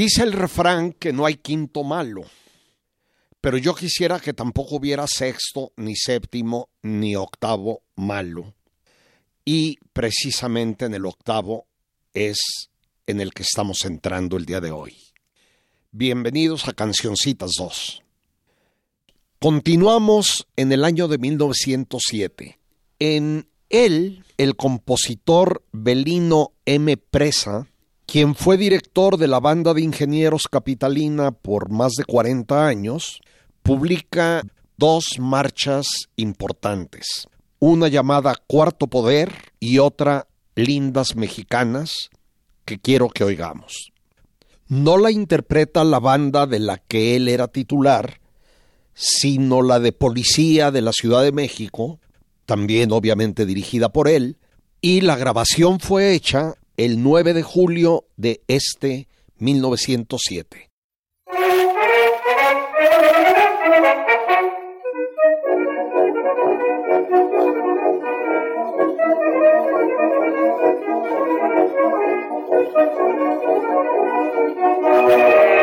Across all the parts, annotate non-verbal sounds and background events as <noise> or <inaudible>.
Dice el refrán que no hay quinto malo, pero yo quisiera que tampoco hubiera sexto, ni séptimo, ni octavo malo. Y precisamente en el octavo es en el que estamos entrando el día de hoy. Bienvenidos a Cancioncitas 2. Continuamos en el año de 1907. En él, el compositor Belino M. Presa quien fue director de la banda de ingenieros capitalina por más de 40 años, publica dos marchas importantes, una llamada Cuarto Poder y otra Lindas Mexicanas, que quiero que oigamos. No la interpreta la banda de la que él era titular, sino la de Policía de la Ciudad de México, también obviamente dirigida por él, y la grabación fue hecha el 9 de julio de este 1907. <laughs>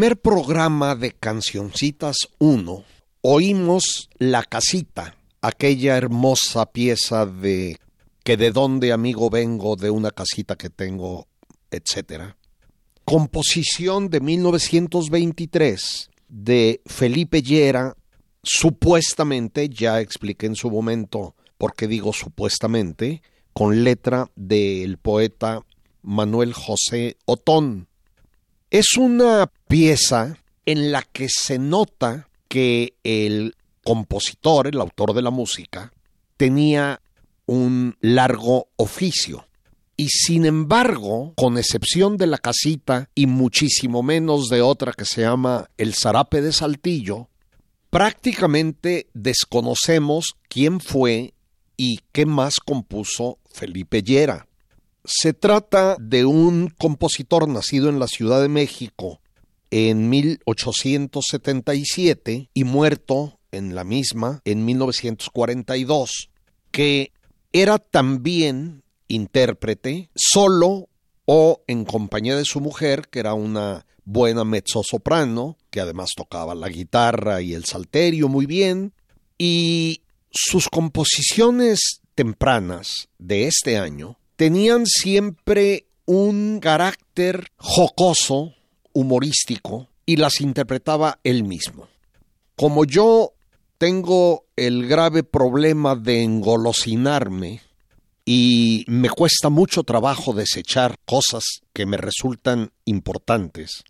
primer programa de Cancioncitas 1 oímos La Casita, aquella hermosa pieza de que de dónde amigo vengo de una casita que tengo, etcétera. Composición de 1923 de Felipe Llera, supuestamente, ya expliqué en su momento por qué digo supuestamente, con letra del poeta Manuel José Otón es una pieza en la que se nota que el compositor, el autor de la música, tenía un largo oficio Y sin embargo, con excepción de la casita y muchísimo menos de otra que se llama El Zarape de Saltillo, prácticamente desconocemos quién fue y qué más compuso Felipe Llera. Se trata de un compositor nacido en la Ciudad de México en 1877 y muerto en la misma en 1942, que era también intérprete solo o en compañía de su mujer, que era una buena mezzosoprano, que además tocaba la guitarra y el salterio muy bien, y sus composiciones tempranas de este año tenían siempre un carácter jocoso, humorístico, y las interpretaba él mismo. Como yo tengo el grave problema de engolosinarme y me cuesta mucho trabajo desechar cosas que me resultan importantes,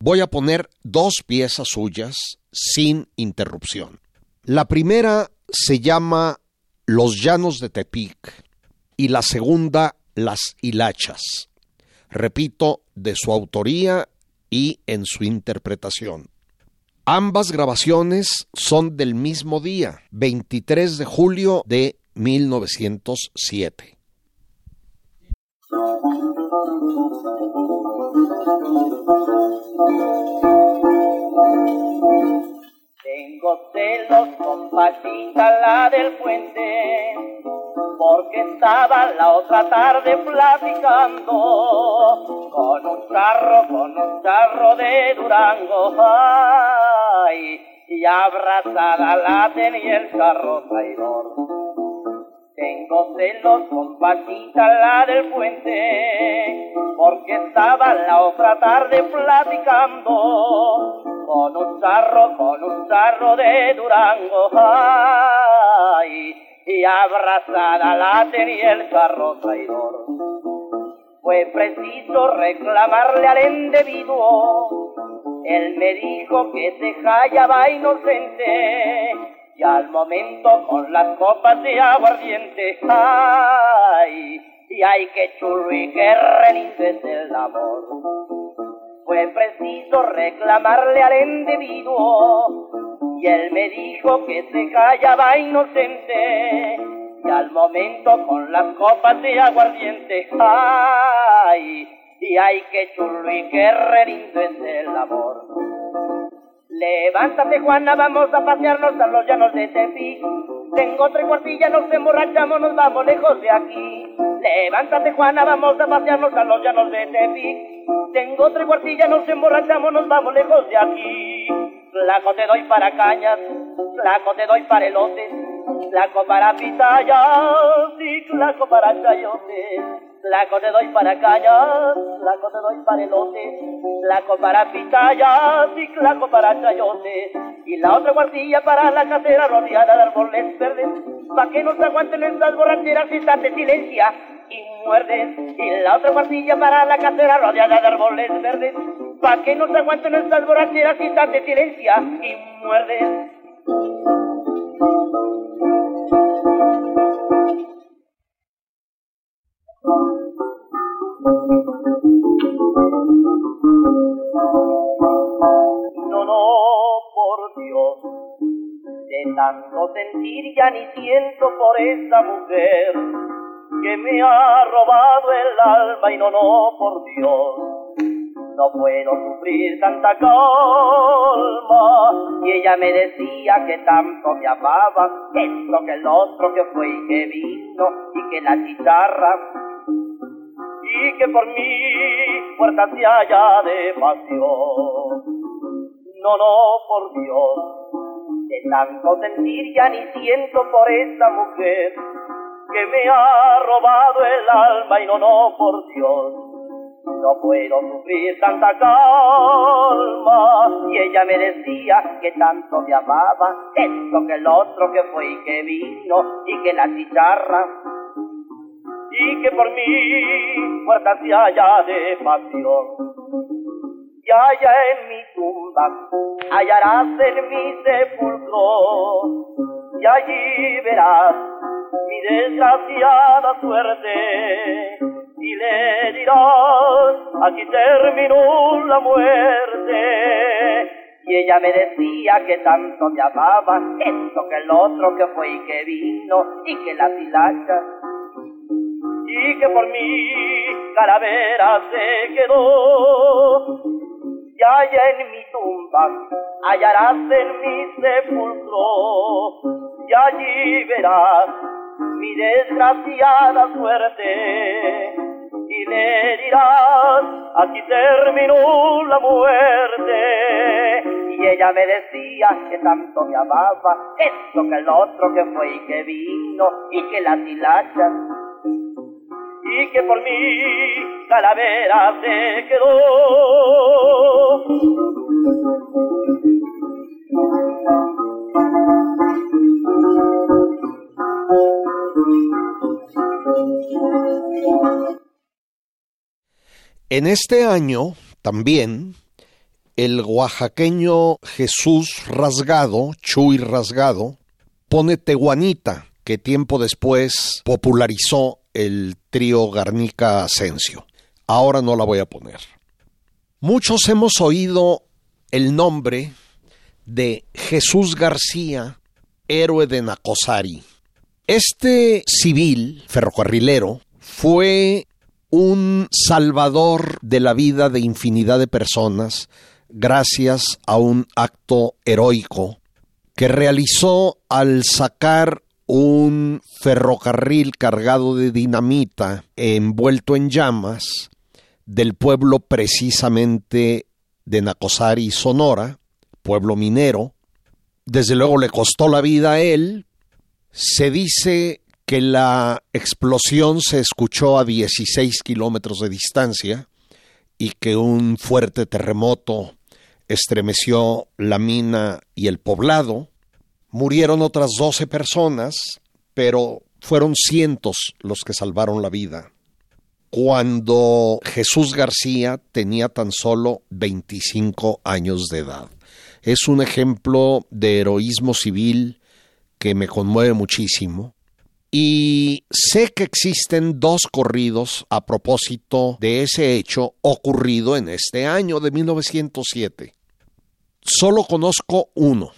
voy a poner dos piezas suyas sin interrupción. La primera se llama Los Llanos de Tepic y la segunda Las Hilachas. Repito, de su autoría y en su interpretación. Ambas grabaciones son del mismo día, 23 de julio de 1907. Tengo celos, compasita la del puente, porque estaba la otra tarde platicando con un charro, con un charro de Durango, ay, y abrazada la tenía el charro traidor. Tengo celos con Paquita la del puente, porque estaba la otra tarde platicando con un charro, con un charro de Durango, ay, y abrazada la tenía el charro traidor. Fue preciso reclamarle al individuo, él me dijo que se hallaba inocente, y al momento con las copas de aguardiente, ay, y ay, que chulo y que relince el amor. Fue preciso reclamarle al individuo y él me dijo que se hallaba inocente y al momento con las copas de aguardiente ay y ay que chulo y que relindo el amor levántate Juana vamos a pasearnos a los llanos de Tepic tengo tres cuartillas, nos emborrachamos, nos vamos lejos de aquí. Levántate, Juana, vamos a pasearnos a los llanos de Tepic. Tengo tres cuartillas, nos emborrachamos, nos vamos lejos de aquí. Flaco te doy para cañas, flaco te doy para elotes, flaco para pitayas y flaco para chayotes. Flaco te doy para cañas, flaco te doy para elotes, flaco para pitayas y flaco para chayotes. Y la otra guardilla para la casera rodeada de árboles verdes, pa' que no se aguanten estas borracheras y de silencia y muerdes. Y la otra guardilla para la casera rodeada de árboles verdes, pa' que no se aguanten estas borracheras y de silencia y muerdes. No, no, por Dios, de tanto sentir ya ni siento por esa mujer que me ha robado el alma y no, no, por Dios. No puedo sufrir tanta calma. Y ella me decía que tanto me amaba, esto que el otro que fue y que vino, y que la chicharra y que por mí puerta se haya de pasión. No, no, por Dios, de tanto sentir ya ni siento por esa mujer que me ha robado el alma y no, no, por Dios. No puedo sufrir tanta calma. Y ella me decía que tanto me amaba, esto que el otro que fue y que vino, y que la chicharra y que por mí puerta se haya de pasión. Y allá en mi tumba hallarás en mi sepulcro, y allí verás mi desgraciada suerte, y le dirás, aquí terminó la muerte. Y ella me decía que tanto me amaba, esto que el otro que fue y que vino, y que la hilacha, y que por mí calavera se quedó. Y allá en mi tumba hallarás en mi sepulcro, y allí verás mi desgraciada suerte y le dirás, aquí terminó la muerte. Y ella me decía que tanto me amaba, esto que el otro que fue y que vino, y que la hilacha, y que por mí calavera se quedó. En este año también el oaxaqueño Jesús Rasgado, Chuy Rasgado, pone Tehuanita, que tiempo después popularizó el trío Garnica Asensio. Ahora no la voy a poner. Muchos hemos oído el nombre de Jesús García, héroe de Nacosari. Este civil ferrocarrilero fue un salvador de la vida de infinidad de personas gracias a un acto heroico que realizó al sacar un ferrocarril cargado de dinamita envuelto en llamas del pueblo precisamente de Nacosari, Sonora, pueblo minero. Desde luego le costó la vida a él. Se dice que la explosión se escuchó a 16 kilómetros de distancia y que un fuerte terremoto estremeció la mina y el poblado. Murieron otras 12 personas, pero fueron cientos los que salvaron la vida. Cuando Jesús García tenía tan solo 25 años de edad. Es un ejemplo de heroísmo civil que me conmueve muchísimo y sé que existen dos corridos a propósito de ese hecho ocurrido en este año de 1907. Solo conozco uno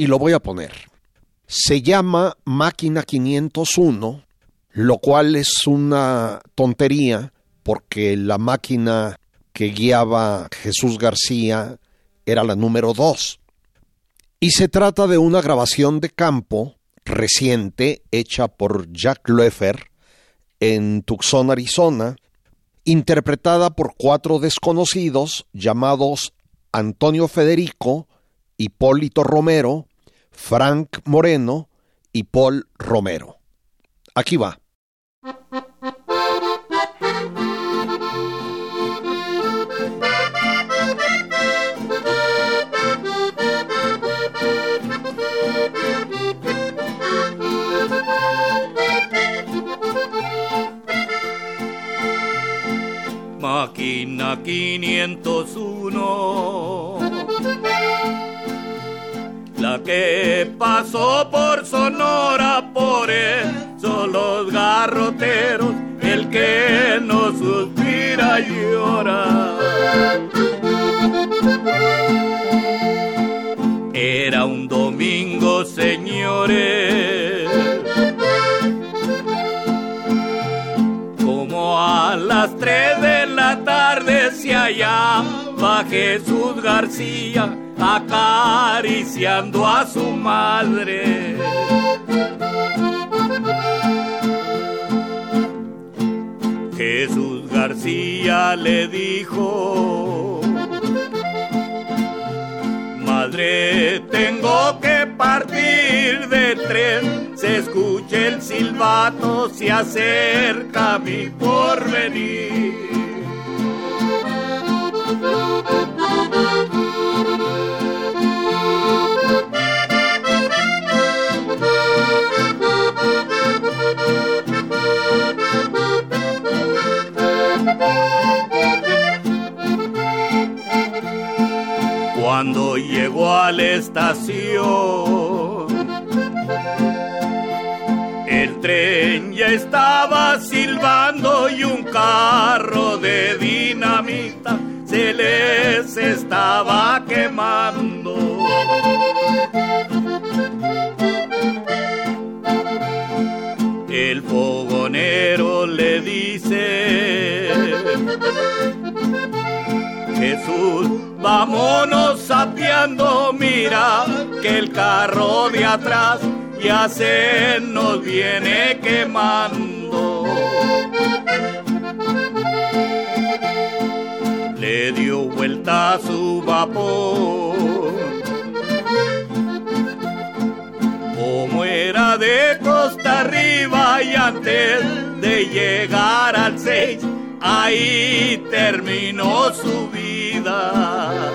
y lo voy a poner. Se llama Máquina 501, lo cual es una tontería porque la máquina que guiaba Jesús García era la número 2. Y se trata de una grabación de campo reciente hecha por Jack Loeffer en Tucson, Arizona, interpretada por cuatro desconocidos llamados Antonio Federico, Hipólito Romero, Frank Moreno y Paul Romero. Aquí va. Máquina 501, que pasó por Sonora, por eso los garroteros, el que no suspira llora. Era un domingo, señores a las tres de la tarde se hallaba Jesús García acariciando a su madre. Jesús García le dijo, Madre, tengo que partir de tren, se escucha el silbato, se acerca mi porvenir. Cuando llegó a la estación, el tren ya estaba silbando y un carro de dinamita se estaba quemando. El fogonero le dice, Jesús, vámonos sapeando, mira que el carro de atrás ya se nos viene quemando. Su vapor. Como era de costa arriba y antes de llegar al 6, ahí terminó su vida.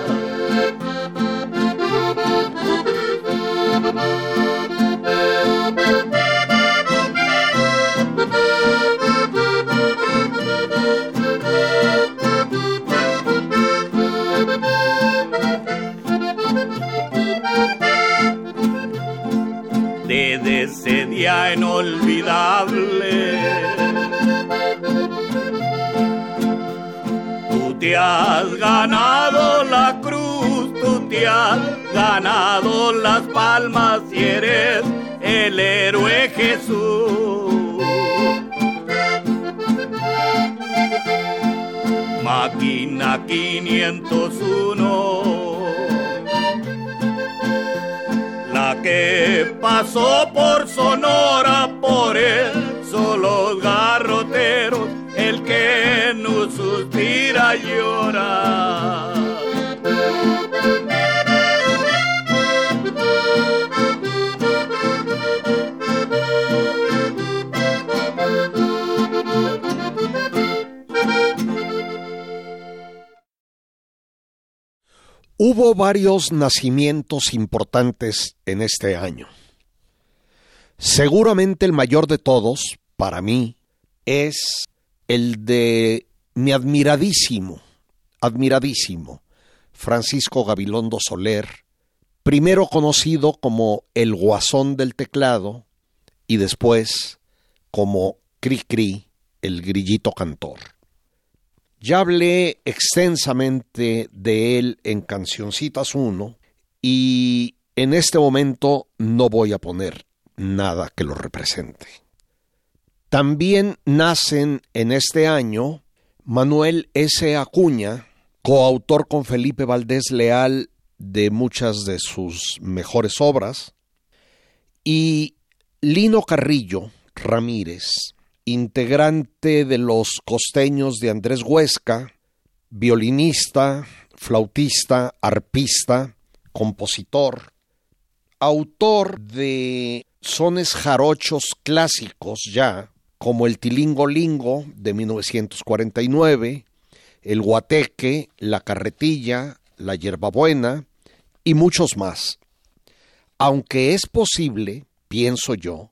Inolvidable. Tú te has ganado la cruz, tú te has ganado las palmas y eres el héroe Jesús. Máquina 501 que pasó por Sonora, por eso los garroteros, el que no suspira llora. Hubo varios nacimientos importantes en este año. Seguramente el mayor de todos, para mí, es el de mi admiradísimo, admiradísimo, Francisco Gabilondo Soler, primero conocido como el guasón del teclado y después como Cri Cri, el grillito cantor. Ya hablé extensamente de él en Cancioncitas 1 y en este momento no voy a poner nada que lo represente. También nacen en este año Manuel S. Acuña, coautor con Felipe Valdés Leal de muchas de sus mejores obras, y Lino Carrillo Ramírez, integrante de los costeños de Andrés Huesca, violinista, flautista, arpista, compositor, autor de sones jarochos clásicos ya, como el Tilingo Lingo de 1949, el Guateque, la Carretilla, la Yerbabuena y muchos más. Aunque es posible, pienso yo,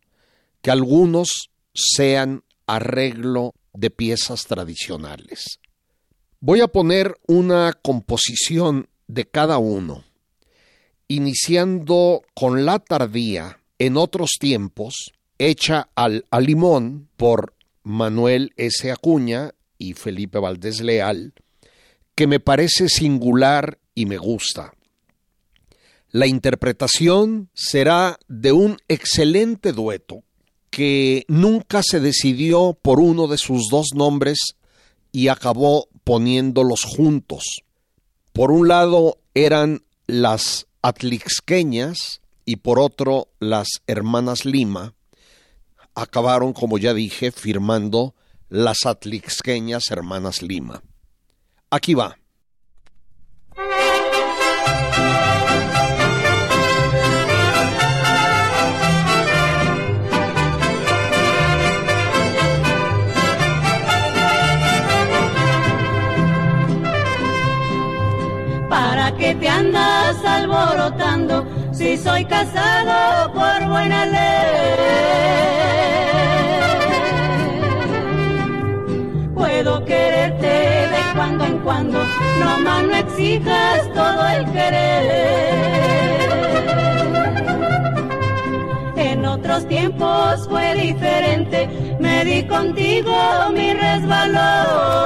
que algunos sean arreglo de piezas tradicionales. Voy a poner una composición de cada uno, iniciando con la tardía en otros tiempos, hecha al a limón por Manuel S. Acuña y Felipe Valdés Leal, que me parece singular y me gusta. La interpretación será de un excelente dueto que nunca se decidió por uno de sus dos nombres y acabó poniéndolos juntos. Por un lado eran las atlixqueñas y por otro las hermanas Lima. Acabaron, como ya dije, firmando las atlixqueñas hermanas Lima. Aquí va. Si soy casado por buena ley? Puedo quererte de cuando en cuando, no más no exijas todo el querer. En otro otros tiempos fue diferente, me di contigo mi resbalón.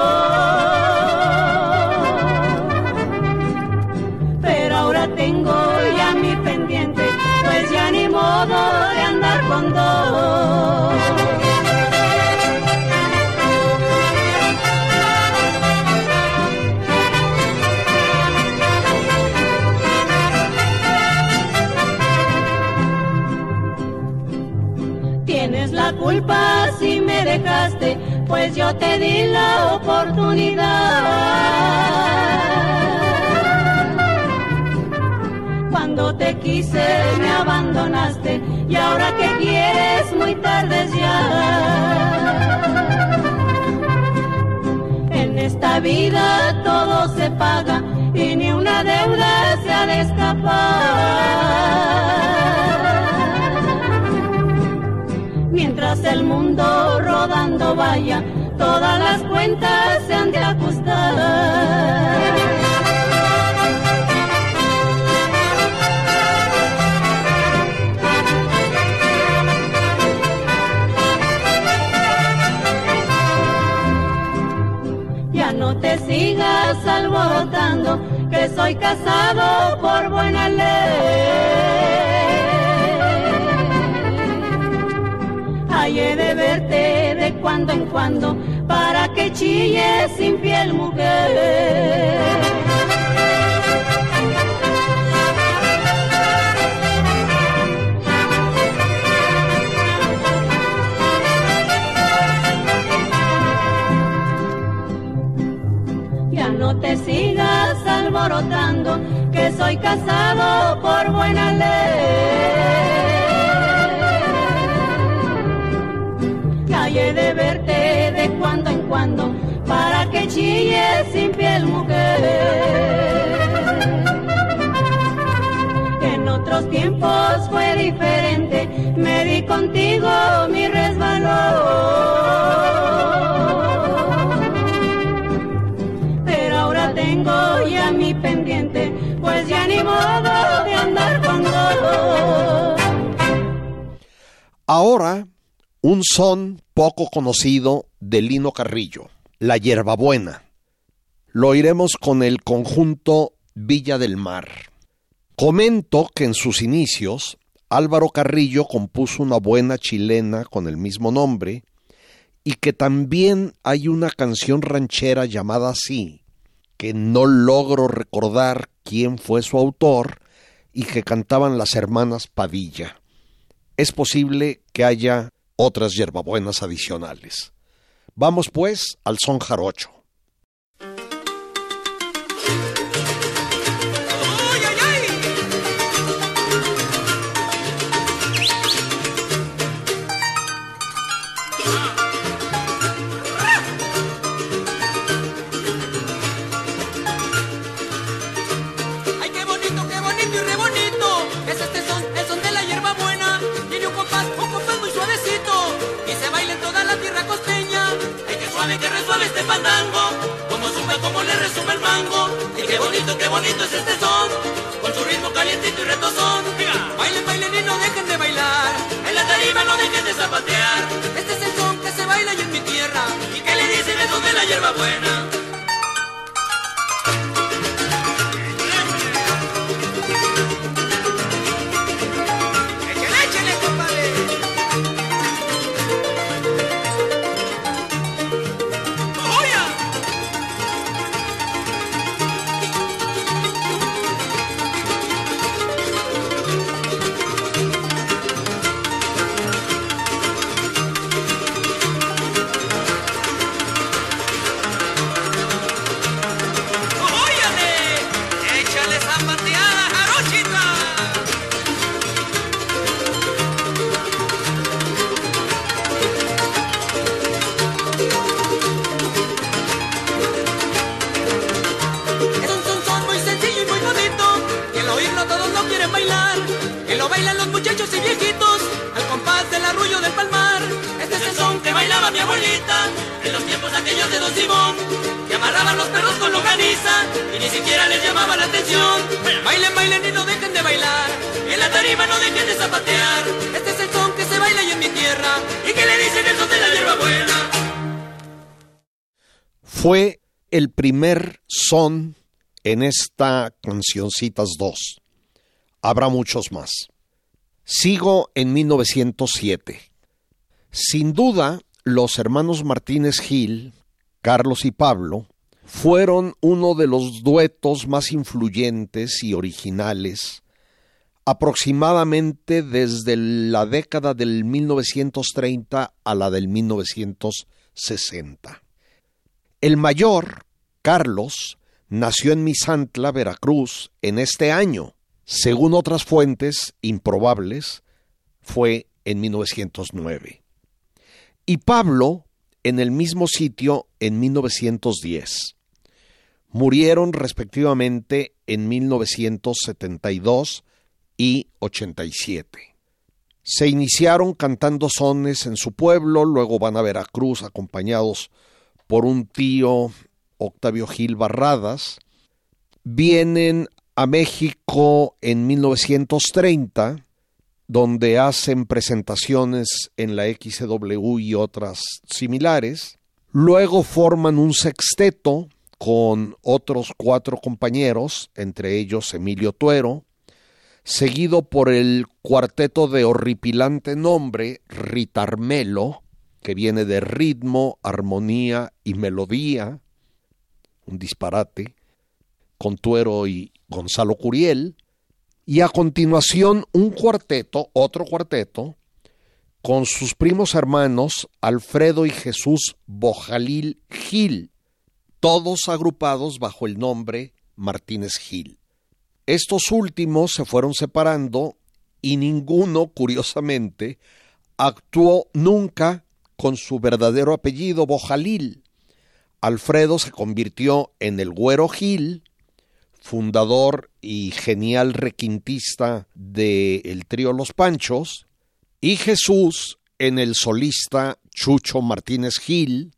Yo te di la oportunidad. Cuando te quise me abandonaste y ahora que quieres muy tarde ya. En esta vida todo se paga y ni una deuda se ha de escapar. mientras el mundo rodando vaya, todas las cuentas se han de ajustar. Ya no te sigas alborotando, que soy casado por buena ley. de verte de cuando en cuando chilles sin piel mujer. Ya no te sigas alborotando, que soy casado por buena ley. de verte de cuando en cuando chilles sin piel mujer. En otros tiempos fue diferente, me di contigo mi resbalón. Pero ahora tengo ya mi pendiente, pues ya ni modo de andar con dolor. Ahora un son poco conocido de Lino Carrillo, La Hierbabuena. Lo oiremos con el conjunto Villa del Mar. Comento que en sus inicios Álvaro Carrillo compuso una buena chilena con el mismo nombre y que también hay una canción ranchera llamada así, que no logro recordar quién fue su autor y que cantaban las hermanas Padilla. Es posible que haya otras hierbabuenas adicionales. Vamos pues al son jarocho. Como suma, como le resume el mango. Y qué bonito, qué bonito es este son, con su ritmo calientito y retozón. Bailen, bailen y no dejen de bailar, en la tarima no dejen de zapatear. Este es el son que se baila y en mi tierra, y que le dicen es donde la hierba buena. Son en esta cancioncitas 2. Habrá muchos más. Sigo en 1907. Sin duda, los hermanos Martínez Gil, Carlos y Pablo, fueron uno de los duetos más influyentes y originales aproximadamente desde la década del 1930 a la del 1960. El mayor, Carlos, nació en Misantla, Veracruz, en este año. Según otras fuentes improbables, fue en 1909. Y Pablo, en el mismo sitio, en 1910. Murieron respectivamente en 1972 y 87. Se iniciaron cantando sones en su pueblo, luego van a Veracruz acompañados por un tío Octavio Gil Barradas. Vienen a México en 1930, donde hacen presentaciones en la XW y otras similares. Luego forman un sexteto con otros cuatro compañeros, entre ellos Emilio Tuero, seguido por el cuarteto de horripilante nombre Ritarmelo, que viene de ritmo, armonía y melodía, un disparate, con Tuero y Gonzalo Curiel, y a continuación un cuarteto, otro cuarteto, con sus primos hermanos Alfredo y Jesús Bojalil Gil, todos agrupados bajo el nombre Martínez Gil. Estos últimos se fueron separando y ninguno, curiosamente, actuó nunca con su verdadero apellido Bojalil. Alfredo se convirtió en el Güero Gil, fundador y genial requintista del el trío Los Panchos, y Jesús en el solista Chucho Martínez Gil,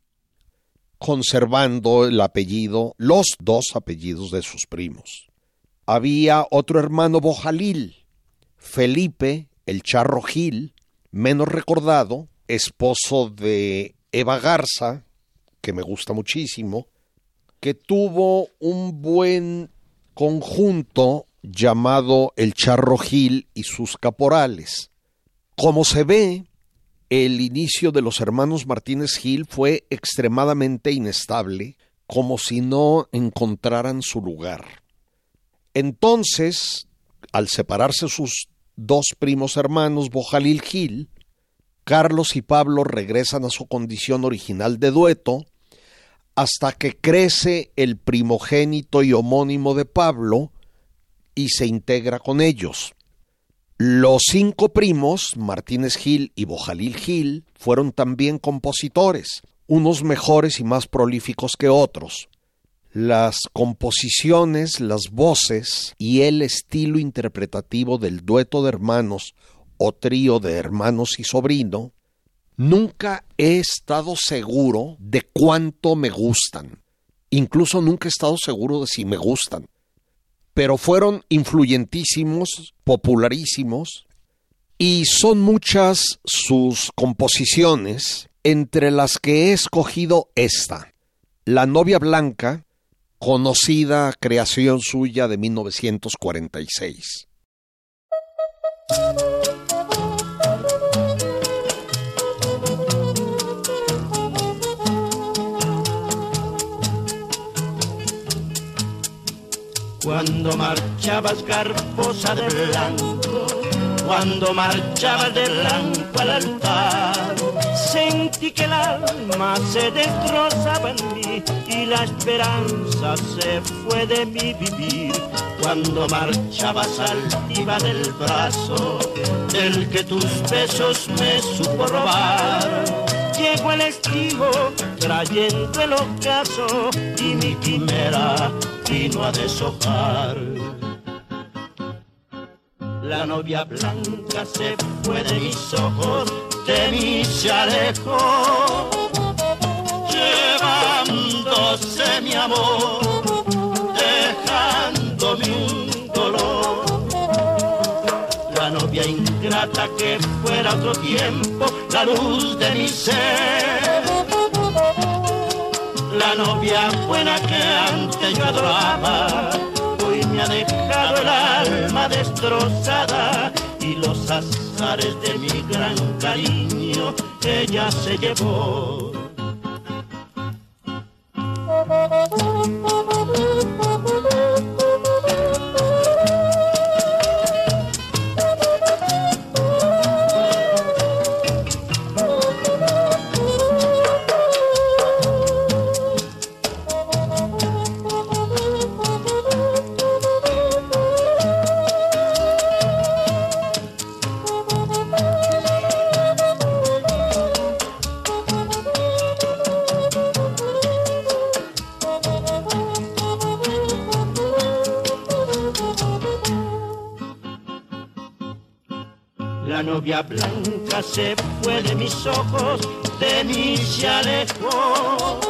conservando el apellido, los dos apellidos de sus primos. Había otro hermano Bojalil, Felipe, el Charro Gil, menos recordado, esposo de Eva Garza, que me gusta muchísimo, que tuvo un buen conjunto llamado El Charro Gil y sus caporales. Como se ve, el inicio de los hermanos Martínez Gil fue extremadamente inestable, como si no encontraran su lugar. Entonces, al separarse sus dos primos hermanos, Bojalil Gil, Carlos y Pablo regresan a su condición original de dueto, hasta que crece el primogénito y homónimo de Pablo y se integra con ellos. Los cinco primos, Martínez Gil y Bojalil Gil, fueron también compositores, unos mejores y más prolíficos que otros las composiciones, las voces y el estilo interpretativo del dueto de hermanos o trío de hermanos y sobrino, nunca he estado seguro de cuánto me gustan. Incluso nunca he estado seguro de si me gustan. Pero fueron influyentísimos, popularísimos, y son muchas sus composiciones, entre las que he escogido esta. La novia blanca, conocida creación suya de 1946. Cuando marchabas garbosa de blanco, cuando marchabas de blanco al altar, sentí que el alma se destrozaba en mí y la esperanza se fue de mi vivir. Cuando marchabas altiva del brazo, del que tus besos me supo robar. Llegó el estío trayendo el ocaso y mi quimera vino a deshojar. La novia blanca se fue de mis ojos de se alejó, llevándose mi amor, dejándome un dolor. La novia ingrata que fuera otro tiempo, la luz de mi ser. La novia buena que antes yo adoraba, hoy me ha dejado el alma destrozada y los azares de mi gran cariño ella se llevó. Blanca se fue de mis ojos, de mí se alejó,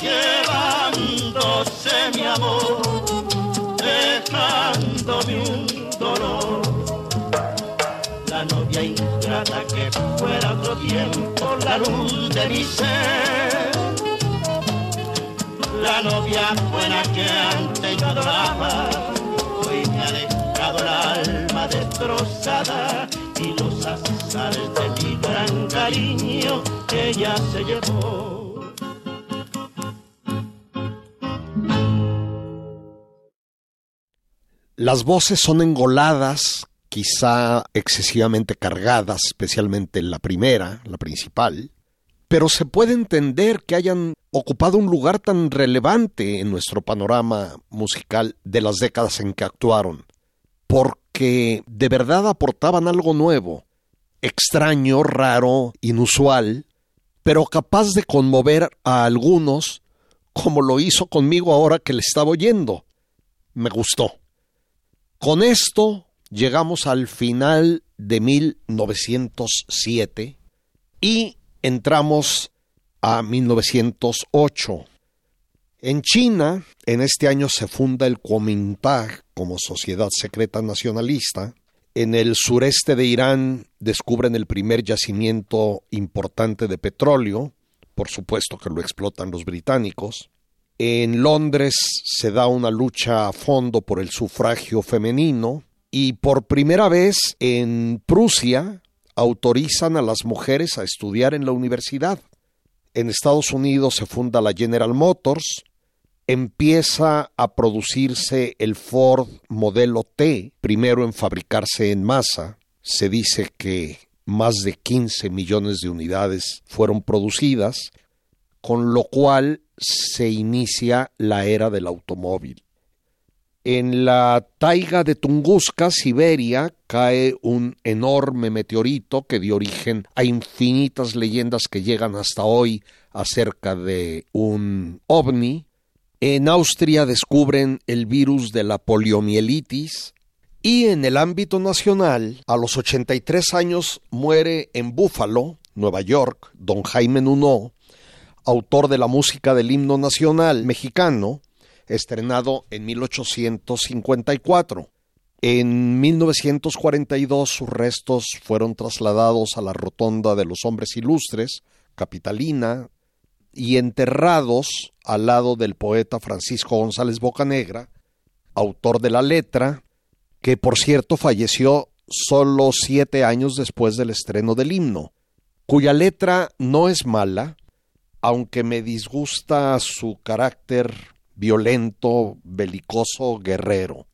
llevándose mi amor, dejándome un dolor. La novia ingrata que fuera otro tiempo la luz de mi ser. La novia buena que antes yo adoraba, hoy me ha dejado el alma destrozada mi gran cariño ella se llevó. Las voces son engoladas, quizá excesivamente cargadas, especialmente la primera, la principal, pero se puede entender que hayan ocupado un lugar tan relevante en nuestro panorama musical de las décadas en que actuaron, porque que de verdad aportaban algo nuevo, extraño, raro, inusual, pero capaz de conmover a algunos, como lo hizo conmigo ahora que le estaba oyendo. Me gustó. Con esto llegamos al final de 1907 y entramos a 1908. En China, en este año se funda el Kuomintang como sociedad secreta nacionalista. En el sureste de Irán descubren el primer yacimiento importante de petróleo, por supuesto que lo explotan los británicos. En Londres se da una lucha a fondo por el sufragio femenino y por primera vez en Prusia autorizan a las mujeres a estudiar en la universidad. En Estados Unidos se funda la General Motors, empieza a producirse el Ford modelo T, primero en fabricarse en masa. Se dice que más de 15 millones de unidades fueron producidas, con lo cual se inicia la era del automóvil. En la taiga de Tunguska, Siberia, cae un enorme meteorito que dio origen a infinitas leyendas que llegan hasta hoy acerca de un ovni en Austria descubren el virus de la poliomielitis y en el ámbito nacional, a los 83 años muere en Buffalo, Nueva York, don Jaime Nuno, autor de la música del himno nacional mexicano, estrenado en 1854. En 1942 sus restos fueron trasladados a la Rotonda de los Hombres Ilustres, Capitalina, y enterrados al lado del poeta Francisco González Bocanegra, autor de la letra, que por cierto falleció solo siete años después del estreno del himno, cuya letra no es mala, aunque me disgusta su carácter violento, belicoso, guerrero.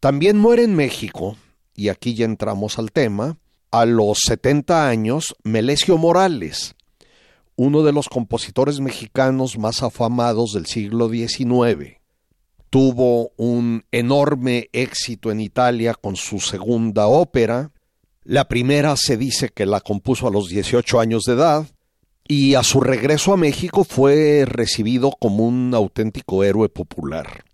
También muere en México, y aquí ya entramos al tema, a los 70 años Melesio Morales, uno de los compositores mexicanos más afamados del siglo XIX. Tuvo un enorme éxito en Italia con su segunda ópera. La primera se dice que la compuso a los 18 años de edad y a su regreso a México fue recibido como un auténtico héroe popular.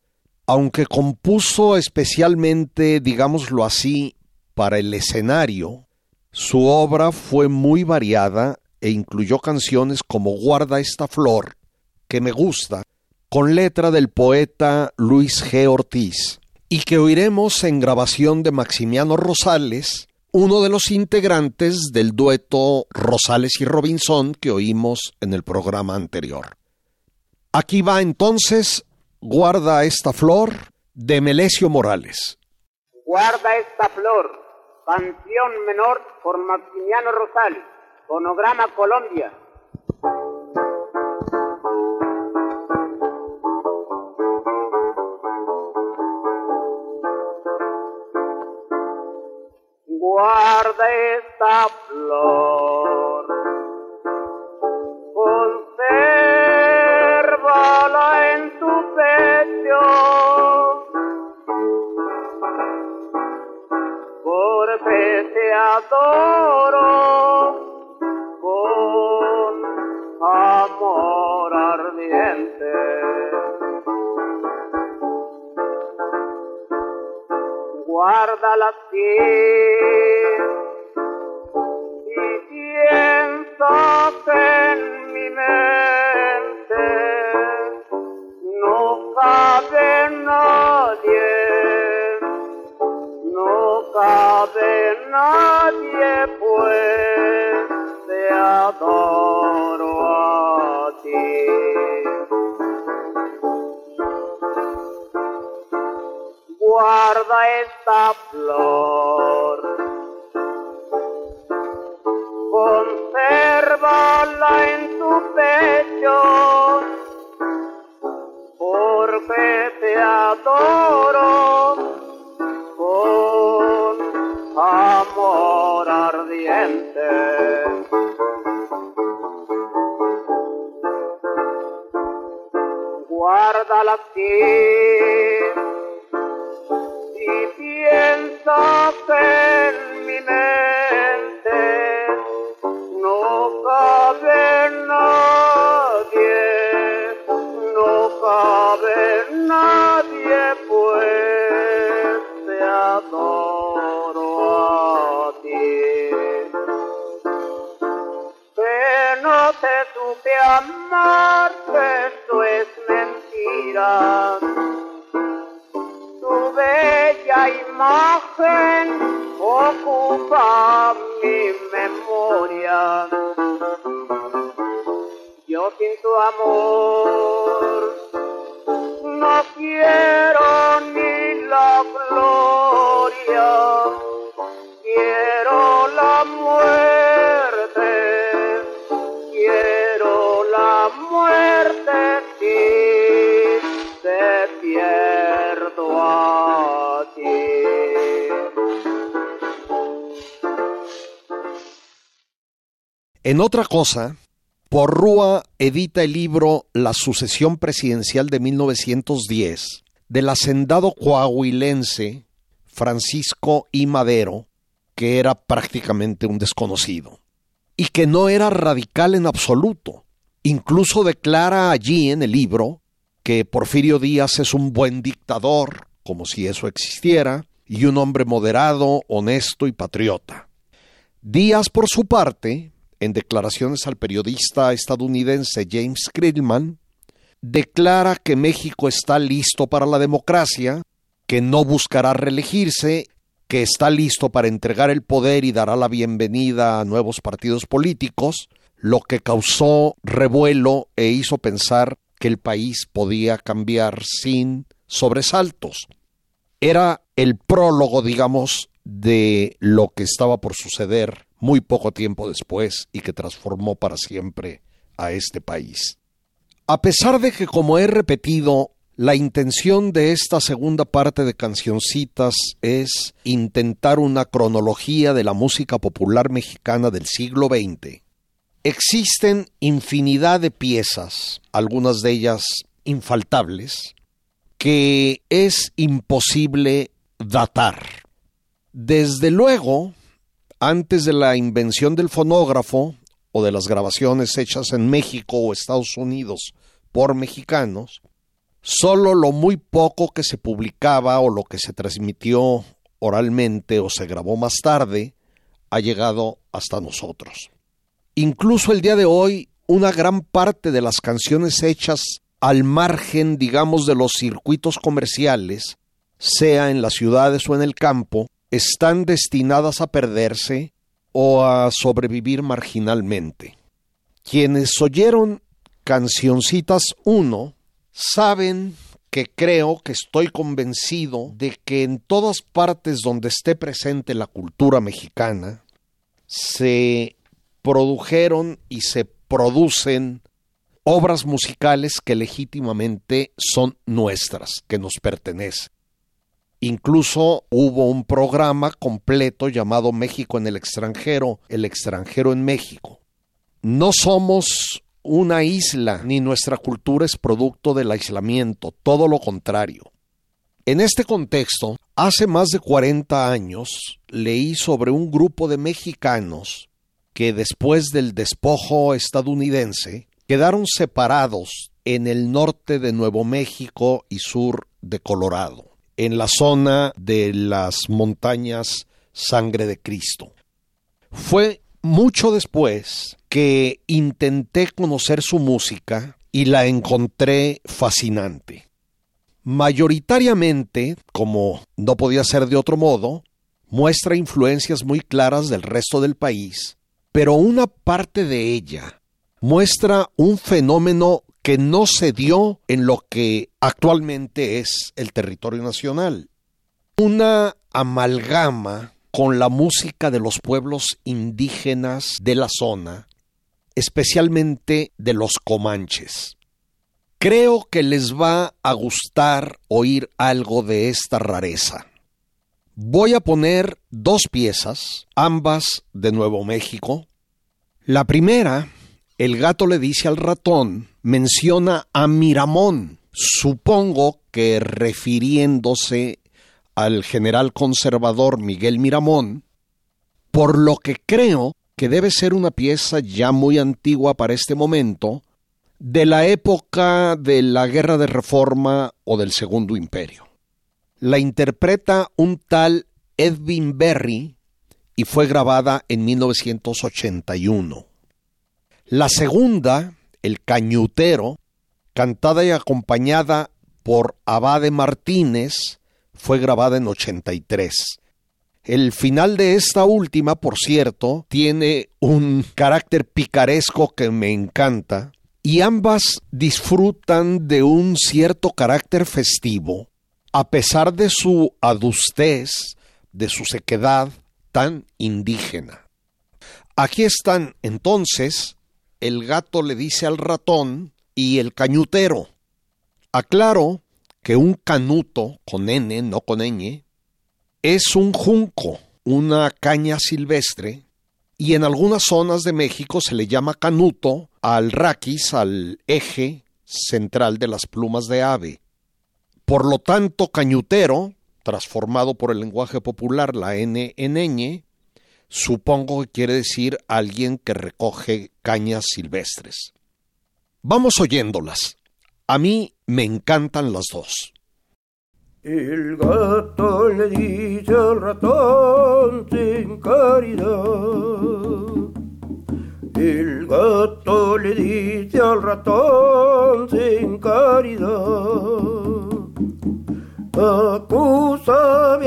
Aunque compuso especialmente, digámoslo así, para el escenario, su obra fue muy variada e incluyó canciones como Guarda esta flor, que me gusta, con letra del poeta Luis G. Ortiz, y que oiremos en grabación de Maximiano Rosales, uno de los integrantes del dueto Rosales y Robinson que oímos en el programa anterior. Aquí va entonces Guarda esta flor de Melesio Morales. Guarda esta flor, canción menor por Maximiano Rosales, fonograma Colombia. Guarda esta flor, consérvala en tu pecho, porque te adoro guárdala así y piensa que en mi mente. No cabe nadie, no cabe nadie, pues te adoro a ti. Guarda esta flor. Consérvala en tu pecho, porque te adoro con amor ardiente. Guárdala aquí tu amor. No quiero ni la gloria, quiero la muerte, quiero la muerte si te pierdo a En otra cosa, Porrúa edita el libro La sucesión presidencial de 1910 del hacendado coahuilense Francisco I. Madero, que era prácticamente un desconocido, y que no era radical en absoluto. Incluso declara allí en el libro que Porfirio Díaz es un buen dictador, como si eso existiera, y un hombre moderado, honesto y patriota. Díaz, por su parte, en declaraciones al periodista estadounidense James Krillman, declara que México está listo para la democracia, que no buscará reelegirse, que está listo para entregar el poder y dará la bienvenida a nuevos partidos políticos, lo que causó revuelo e hizo pensar que el país podía cambiar sin sobresaltos. Era el prólogo, digamos, de lo que estaba por suceder muy poco tiempo después y que transformó para siempre a este país. A pesar de que, como he repetido, la intención de esta segunda parte de Cancioncitas es intentar una cronología de la música popular mexicana del siglo XX, existen infinidad de piezas, algunas de ellas infaltables, que es imposible datar. Desde luego, antes de la invención del fonógrafo o de las grabaciones hechas en México o Estados Unidos por mexicanos, solo lo muy poco que se publicaba o lo que se transmitió oralmente o se grabó más tarde ha llegado hasta nosotros. Incluso el día de hoy, una gran parte de las canciones hechas al margen, digamos, de los circuitos comerciales, sea en las ciudades o en el campo, están destinadas a perderse o a sobrevivir marginalmente. Quienes oyeron Cancioncitas 1, saben que creo que estoy convencido de que en todas partes donde esté presente la cultura mexicana se produjeron y se producen obras musicales que legítimamente son nuestras, que nos pertenecen. Incluso hubo un programa completo llamado México en el extranjero, el extranjero en México. No somos una isla ni nuestra cultura es producto del aislamiento, todo lo contrario. En este contexto, hace más de 40 años leí sobre un grupo de mexicanos que después del despojo estadounidense quedaron separados en el norte de Nuevo México y sur de Colorado, en la zona de las montañas Sangre de Cristo. Fue mucho después que intenté conocer su música y la encontré fascinante. Mayoritariamente, como no podía ser de otro modo, muestra influencias muy claras del resto del país, pero una parte de ella muestra un fenómeno que no se dio en lo que actualmente es el territorio nacional. Una amalgama con la música de los pueblos indígenas de la zona, especialmente de los comanches. Creo que les va a gustar oír algo de esta rareza. Voy a poner dos piezas, ambas de Nuevo México. La primera, El gato le dice al ratón, menciona a Miramón, supongo que refiriéndose al general conservador Miguel Miramón, por lo que creo que debe ser una pieza ya muy antigua para este momento, de la época de la Guerra de Reforma o del Segundo Imperio. La interpreta un tal Edwin Berry y fue grabada en 1981. La segunda, El Cañutero, cantada y acompañada por Abade Martínez, fue grabada en 83. El final de esta última, por cierto, tiene un carácter picaresco que me encanta, y ambas disfrutan de un cierto carácter festivo, a pesar de su adustez, de su sequedad tan indígena. Aquí están entonces el gato le dice al ratón y el cañutero. Aclaro que un canuto, con N, no con ñ, es un junco, una caña silvestre, y en algunas zonas de México se le llama canuto al raquis, al eje central de las plumas de ave. Por lo tanto, cañutero, transformado por el lenguaje popular la N en ñ, supongo que quiere decir alguien que recoge cañas silvestres. Vamos oyéndolas. A mí me encantan las dos. El gato le dice al ratón sin caridad. El gato le dice al ratón sin caridad. Acusa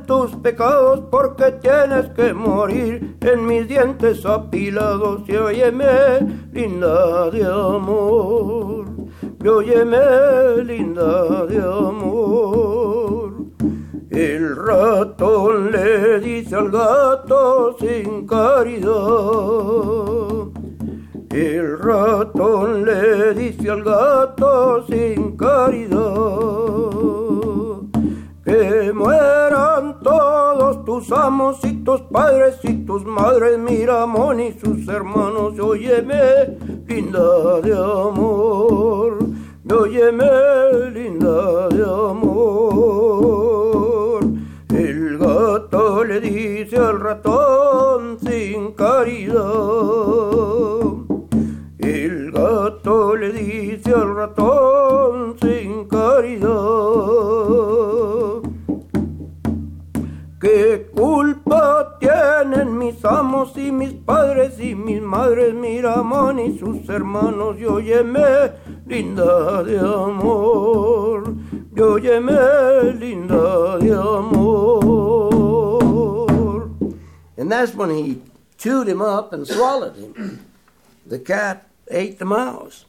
tus pecados porque tienes que morir en mis dientes apilados y óyeme, linda de amor, y óyeme, linda de amor. El ratón le dice al gato sin caridad. El ratón le dice al gato sin caridad que mueran todos tus amos y tus padres y tus madres, Miramón y sus hermanos, óyeme, linda de amor, óyeme, linda de amor. El gato le dice al ratón sin caridad. El gato le dice al ratón sin caridad. Tienen mis amos y mis padres y mis madres, Miramón y sus hermanos? Y óyeme, linda de amor, y óyeme, linda de amor. And that's when he chewed him up and swallowed him. The cat ate the mouse.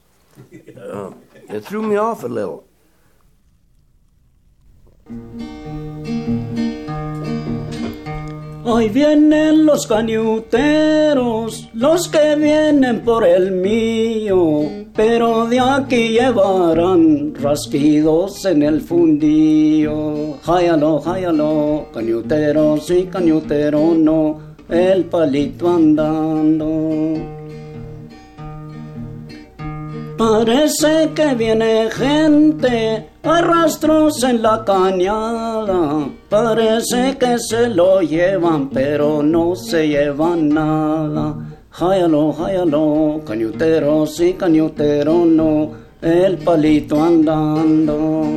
Uh, it threw me off a little. Hoy vienen los cañuteros, los que vienen por el mío, pero de aquí llevarán rasquidos en el fundillo. Jáyalo, jáyalo, cañutero sí, cañutero no, el palito andando. Parece que viene gente arrastros en la cañada. Parece que se lo llevan, pero no se llevan nada. Jáyalo, jáyalo, cañutero sí, cañutero no, el palito andando.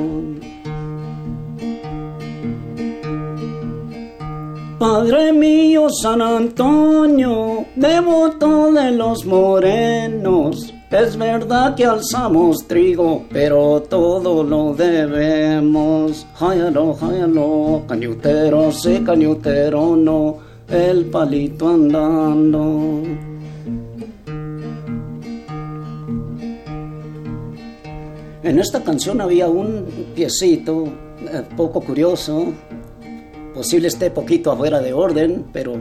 Padre mío San Antonio, devoto de los morenos, es verdad que alzamos trigo, pero todo lo debemos. Jáyalo, jáyalo, cañutero sí, cañutero no, el palito andando. En esta canción había un piecito eh, poco curioso, posible esté poquito afuera de orden, pero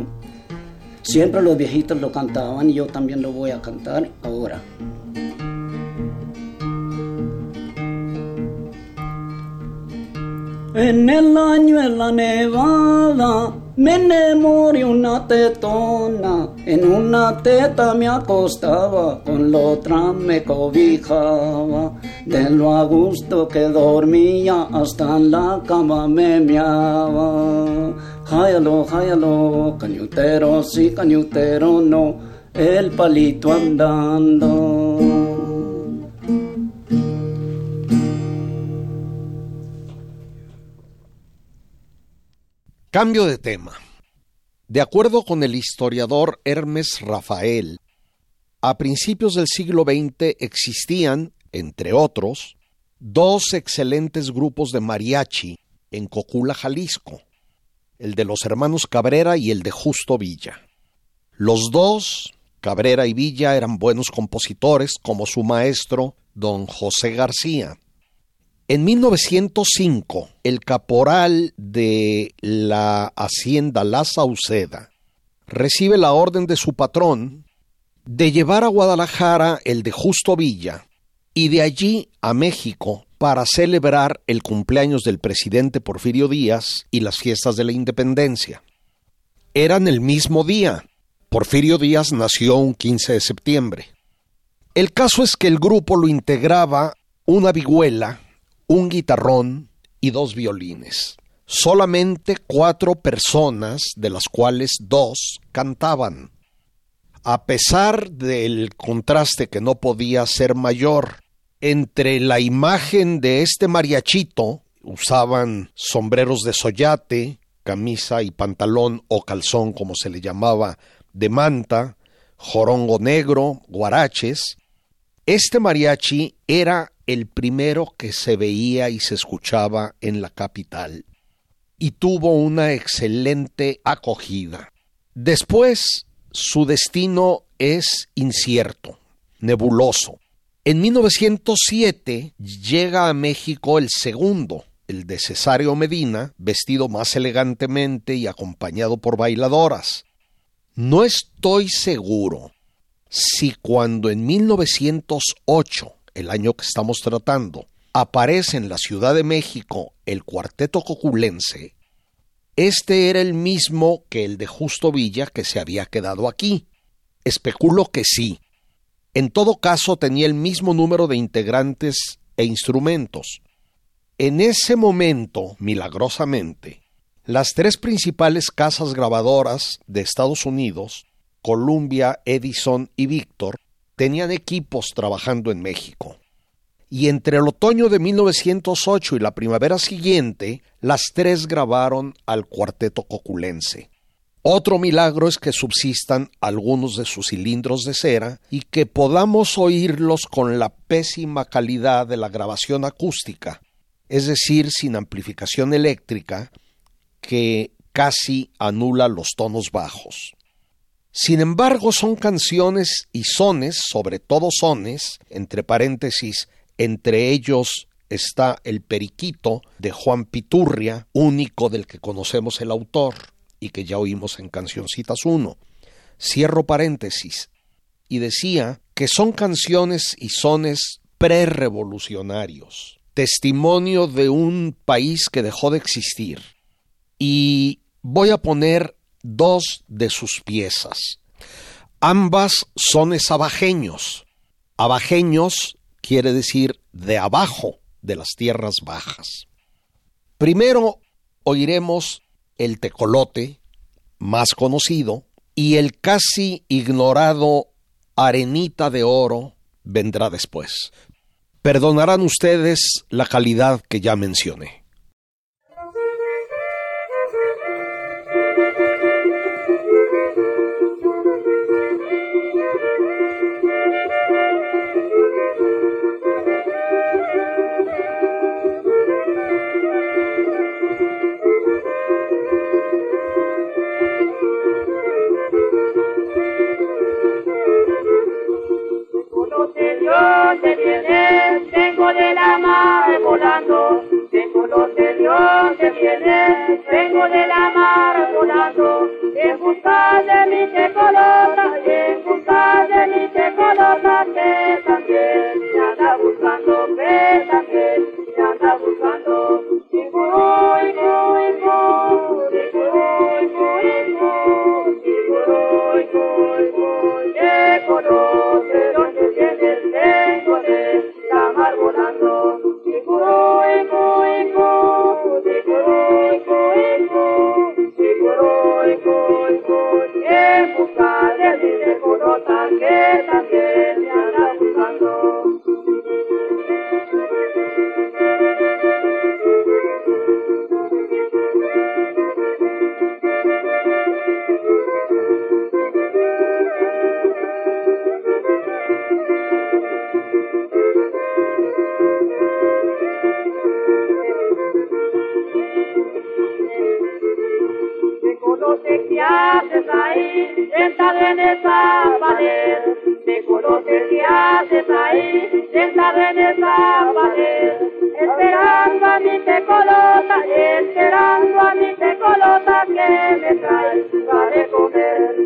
siempre los viejitos lo cantaban y yo también lo voy a cantar ahora. En el año en la nevada me enamoré una tetona, en una teta me acostaba, con la otra me cobijaba, de lo a gusto que dormía hasta en la cama me meaba. Jáyalo, jáyalo, cañutero sí, cañutero no, el palito andando. Cambio de tema. De acuerdo con el historiador Hermes Rafael, a principios del siglo XX existían, entre otros, dos excelentes grupos de mariachi en Cocula, Jalisco, el de los hermanos Cabrera y el de Justo Villa. Los dos, Cabrera y Villa, eran buenos compositores como su maestro, don José García. En 1905, el caporal de la hacienda La Sauceda recibe la orden de su patrón de llevar a Guadalajara el de Justo Villa y de allí a México para celebrar el cumpleaños del presidente Porfirio Díaz y las fiestas de la independencia. Eran el mismo día. Porfirio Díaz nació un 15 de septiembre. El caso es que el grupo lo integraba una vihuela, un guitarrón y dos violines. Solamente cuatro personas, de las cuales dos cantaban. A pesar del contraste que no podía ser mayor entre la imagen de este mariachito, usaban sombreros de soyate, camisa y pantalón o calzón como se le llamaba, de manta, jorongo negro, guaraches, este mariachi era el primero que se veía y se escuchaba en la capital y tuvo una excelente acogida. Después, su destino es incierto, nebuloso. En 1907 llega a México el segundo, el de Cesario Medina, vestido más elegantemente y acompañado por bailadoras. No estoy seguro si cuando en 1908 el año que estamos tratando, aparece en la Ciudad de México el cuarteto coculense, este era el mismo que el de Justo Villa que se había quedado aquí. Especulo que sí. En todo caso tenía el mismo número de integrantes e instrumentos. En ese momento, milagrosamente, las tres principales casas grabadoras de Estados Unidos, Columbia, Edison y Victor, tenían equipos trabajando en México. Y entre el otoño de 1908 y la primavera siguiente, las tres grabaron al cuarteto coculense. Otro milagro es que subsistan algunos de sus cilindros de cera y que podamos oírlos con la pésima calidad de la grabación acústica, es decir, sin amplificación eléctrica, que casi anula los tonos bajos. Sin embargo, son canciones y sones, sobre todo sones, entre paréntesis, entre ellos está El Periquito de Juan Piturria, único del que conocemos el autor y que ya oímos en Cancioncitas 1. Cierro paréntesis. Y decía que son canciones y sones prerevolucionarios, testimonio de un país que dejó de existir. Y voy a poner dos de sus piezas. Ambas son esabajeños. Abajeños quiere decir de abajo, de las tierras bajas. Primero oiremos el tecolote, más conocido, y el casi ignorado arenita de oro vendrá después. Perdonarán ustedes la calidad que ya mencioné.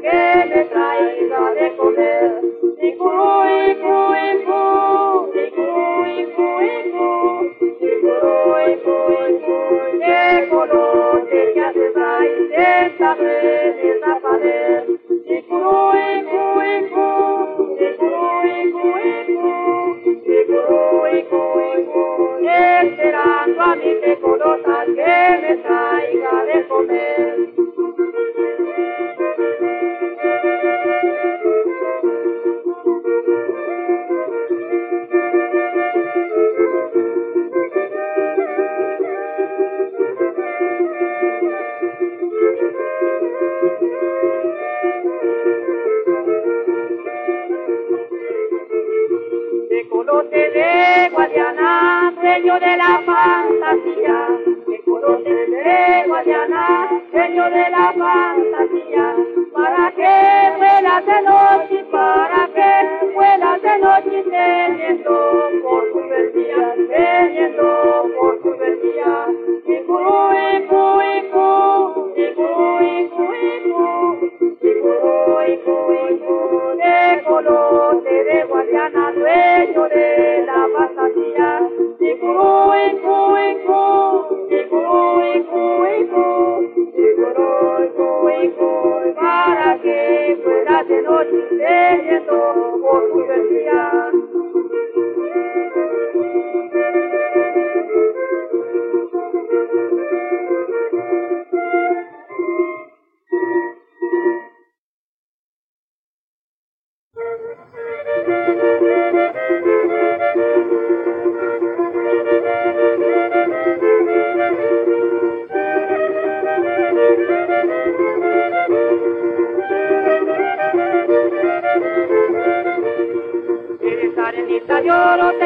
que me traiga de comer.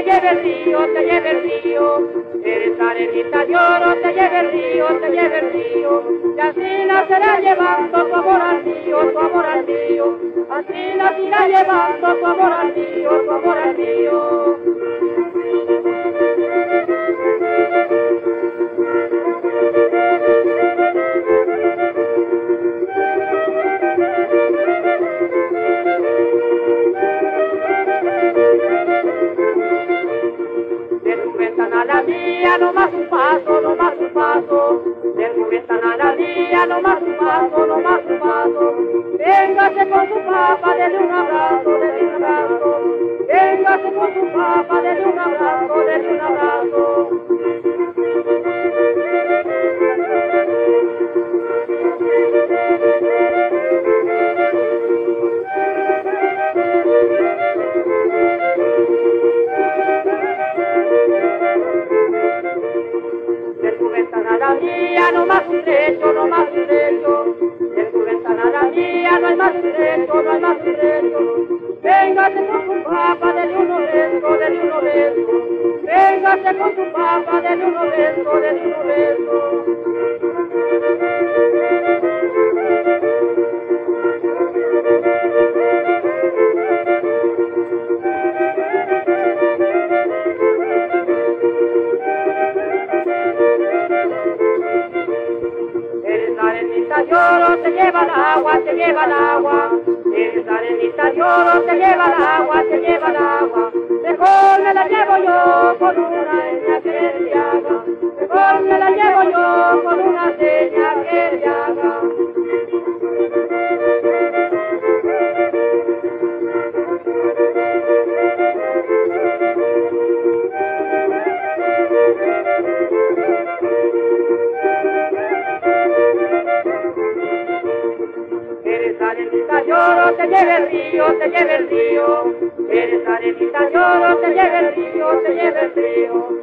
te lleve el río, te lleve el río. Eres arenita de oro, te lleve el río, te lleve el río. Y así la será llevando tu amor al río, tu amor al río. Así la irá llevando tu amor al río, tu amor al río. Ventana a la mía, no más un paso, no más paso. Véngase con su papá, dele un abrazo, dele un abrazo. Véngase con su papá, dele un abrazo, dele un abrazo. Dele uno beso. Eres arenita lloro, te lleva el agua, te lleva el agua. Eres arenita lloro, te lleva el agua, te lleva el agua. Mejor me la llevo yo con una que la llevo yo con una seña que le haga. Lloro, te lleve el río, te lleve el río. Eres arenita lloro, te lleve el río, te lleve el río.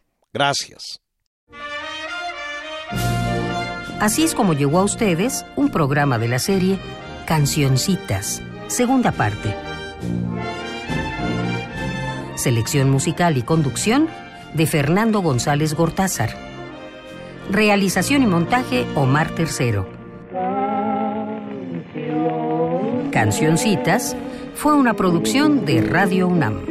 Gracias. Así es como llegó a ustedes un programa de la serie Cancioncitas, segunda parte. Selección musical y conducción de Fernando González Gortázar. Realización y montaje Omar Tercero. Cancioncitas fue una producción de Radio UNAM.